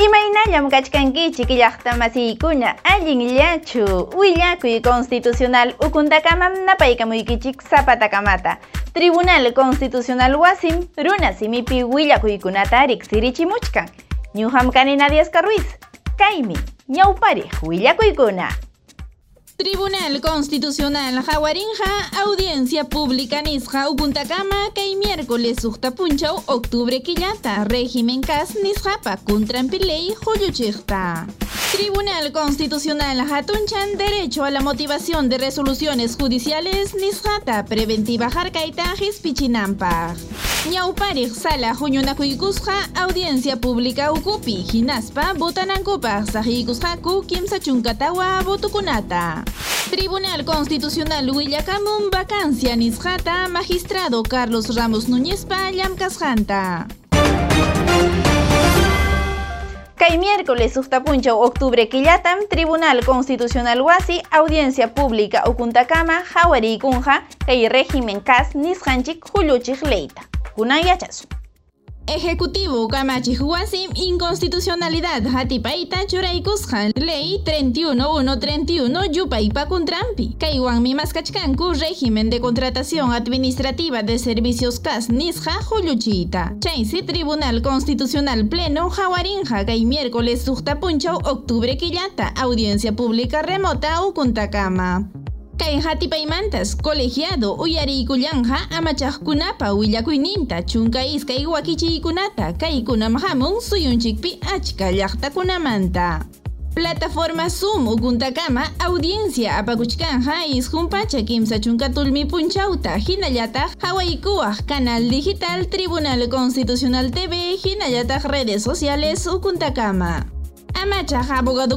Imaynallam kachkanki chiqillaqta masiykuna allinllachu willakuy constitucional ukuntakamam napaykamuykichik zapatakamata Tribunal Constitucional Wasim runa simipi willakuykunata riqsirichimuchkan ñuham kani Nadiasca Ruiz kaymi ñawpariq willakuykuna Tribunal Constitucional Jawarinja, audiencia pública nisja Ukuntakama, kay miércoles punchau octubre quillata, régimen cas nisjapa contrampilei Julio Tribunal Constitucional Hatunchan, derecho a la motivación de resoluciones judiciales nisjata, preventiva jarkaita Pichinampa. Ñawpariq sala huñunakuykusqa audiencia pública ukupi hinaspa botanankupaq saqikusqaku kimsa chunkatawa botukunata. Tribunal Constitucional Willakamun vacancia nisqata magistrado Carlos Ramos Núñezpa llamkasqanta. Kay miércoles sustapuncho octubre quillatam Tribunal Constitucional Wasi Audiencia Pública Ukuntakama Hawari Kunja kay régimen CAS nisqanchik Juluchik Leita. yachasu. Ejecutivo Kamachi Huasim inconstitucionalidad Hatipaita Churaikushan Ley 31131 Yupaipa Kuntrampi Kaiwan Mimaskachkanku régimen de contratación administrativa de servicios CAS Nisha Juluchita Chaisi Tribunal Constitucional Pleno Jawarinja Kay miércoles Punchau octubre Quillata. Audiencia Pública Remota Ukuntakama Kay hatipaymantas colegiado uyariykullanja amachaqkunapa willakuyninta chunka iskay wakichiykunata kaykunam hamun suyunchikpi achka llaqtakunamanta. Plataforma Zoom ukuntakama audiencia apakuchkanja isqunpacha kimsa chunka tulmi punchawta hinallataq hawaykuwaq canal digital Tribunal Constitucional TV hinallataq redes sociales ukuntakama. Amacha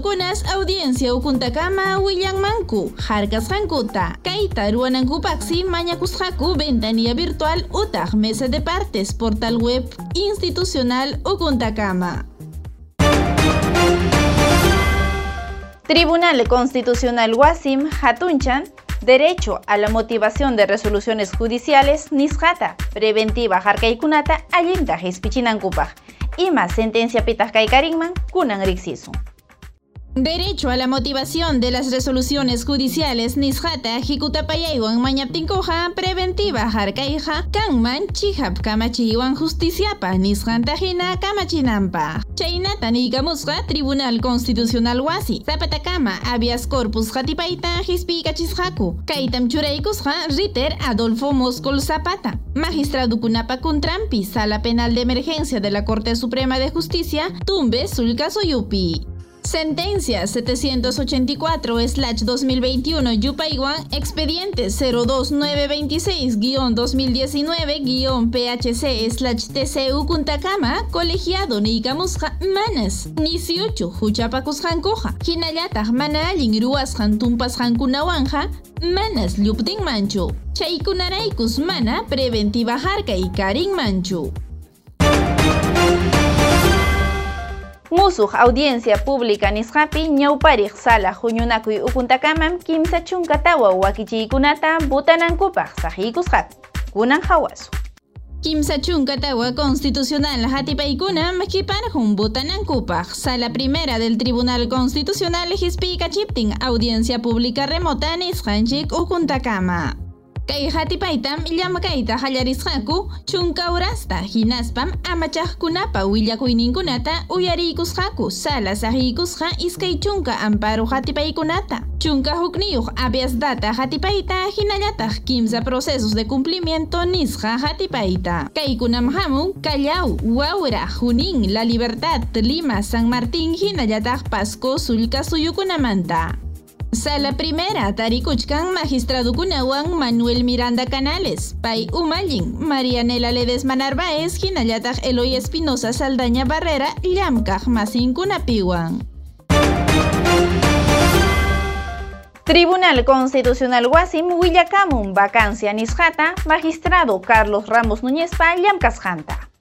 kunas audiencia ukuntakama manku harkas hankuta kaita ruanankupaksi mañakusqaku ventanilla virtual utaq mesa de partes portal web institucional ukuntakama Tribunal Constitucional Wasim Hatunchan Derecho a la motivación de resoluciones judiciales Nisjata Preventiva Harkaikunata Allinta Hispichinankupa ima sentencia pitas karinman kunan rixisu. Derecho a la motivación de las resoluciones judiciales Nisjata Jikutapayaywan Mañaptinkoja Preventiva Harkaija Kanman Chihap Kamachiwan Justiciapa Nisjantajina Kamachinampa. Chaynata Nikamusqa Tribunal Constitucional Wasi Zapatakama Habeas Corpus Jatipaita Hispikachishaku Kaitam Churaikusja Ritter Adolfo Moscol Zapata. Magistrado Kunapa Kuntrampi Sala Penal de Emergencia de la Corte Suprema de Justicia Tumbe Sulca Soyupi Sentencia 784-2021 Yupaiwan Expediente 02926-2019-PHC-TCU Kuntacama Colegiado Nikamusja Manas 18 Huchapakusjankoja Hinallataq mana allin ruwasqan tumpasqankunawanja Manas lluptin manchu Chaykunaraykus mana preventiva y karin manchu Musuq audiencia pública nisqapi ñawpariq sala huñunakuy ukuntakamam kimsa chunkatawa wakichiykunata butanankupaq saqikusqaku kunan hawasu. Kimsa chunkatawa constitucional hatipaykunam kiparjun butanankupaq sala primera del Tribunal Constitucional hisp'ikachiptin audiencia pública remota nisqanchik ukuntakama. Kay hatipaytam llamakayta hallarisqaku chunkaurasta hinaspam amachaqkunapa willakuyninkunata uyariykusqaku sala saqikusqa iskay chunka amparo hatipaykunata. Chunka hukniyuq habeas data hatipayta hinallataq kimsa procesos de cumplimiento nisqa hatipayta. Kaykunam hamun Callao, Wawra, Junín, La Libertad, Lima, San Martín hinallataq Pasco sulka suyukunamanta Sala primera, Tarikuchkan, magistrado Kunawan, Manuel Miranda Canales, Pai Umalin, Marianela Ledesma Narváez, Hinayatag Eloy Espinosa Saldaña Barrera, Llamkaj Masin Kunapiwan. Tribunal Constitucional Wasim Willakamun, vacancia Nisjata, magistrado Carlos Ramos Núñez Pa, Janta.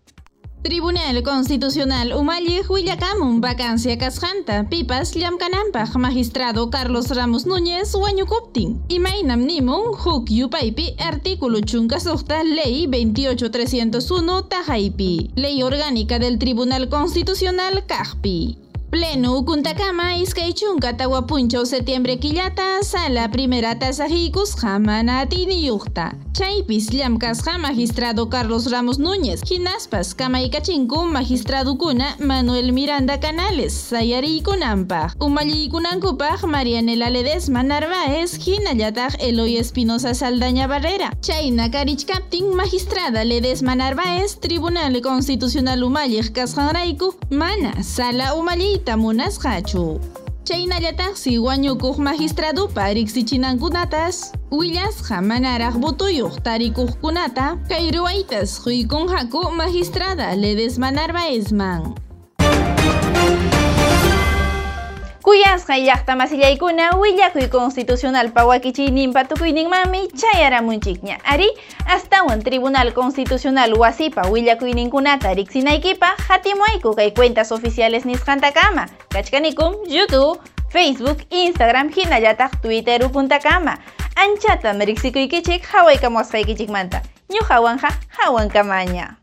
Tribunal Constitucional Umalli Huillakamun vacancia casjanta pipas llamkanampaj magistrado Carlos Ramos Núñez wañukuptin. Imainam nimun huk yupaipi artículo chunkasukta ley 28301 tajaipi. Ley orgánica del Tribunal Constitucional Kajpi. Pleno Ukuntacama Iskaichunka Tawapuncho septiembre quillata sala primera tasajikus jamana yuhta. Chaypis llamkasqa magistrado Carlos Ramos Núñez, hinaspas kamaykachinku magistrado kuna Manuel Miranda Canales, sayariykunampaq. Umalliykuna Marianela Ledesma Narváez, hinallataq Eloy Espinosa Saldaña Barrera. Chayna Capting magistrada Ledesma Narváez, Tribunal Constitucional Umalliq kasqanrayku, mana sala umalli llaqtayta munasqachu. Chaynallataqsi wañukuq magistradupa riqsichinankunatas willasqa manaraq butuyuq tarikuqkunata kay ruwaytas quykunqaku magistrada Ledesma Narváezman. Kuyasqa llaqta masillaykuna willakuy constitucional pawakichiyninpa tukuyninmanmi chayaramunchikña. Ari, astawan Tribunal Constitucional wasipa willakuyninkunata riqsinaykipaq hatimuayku kay cuentas oficiales nisqantakama. Kachkanikum YouTube, Facebook, Instagram hinallataq Twitter ukuntakama. Anchata riqsikuykichik hawaykamusqaykichikmanta. Ñuqawanqa hawankamaña.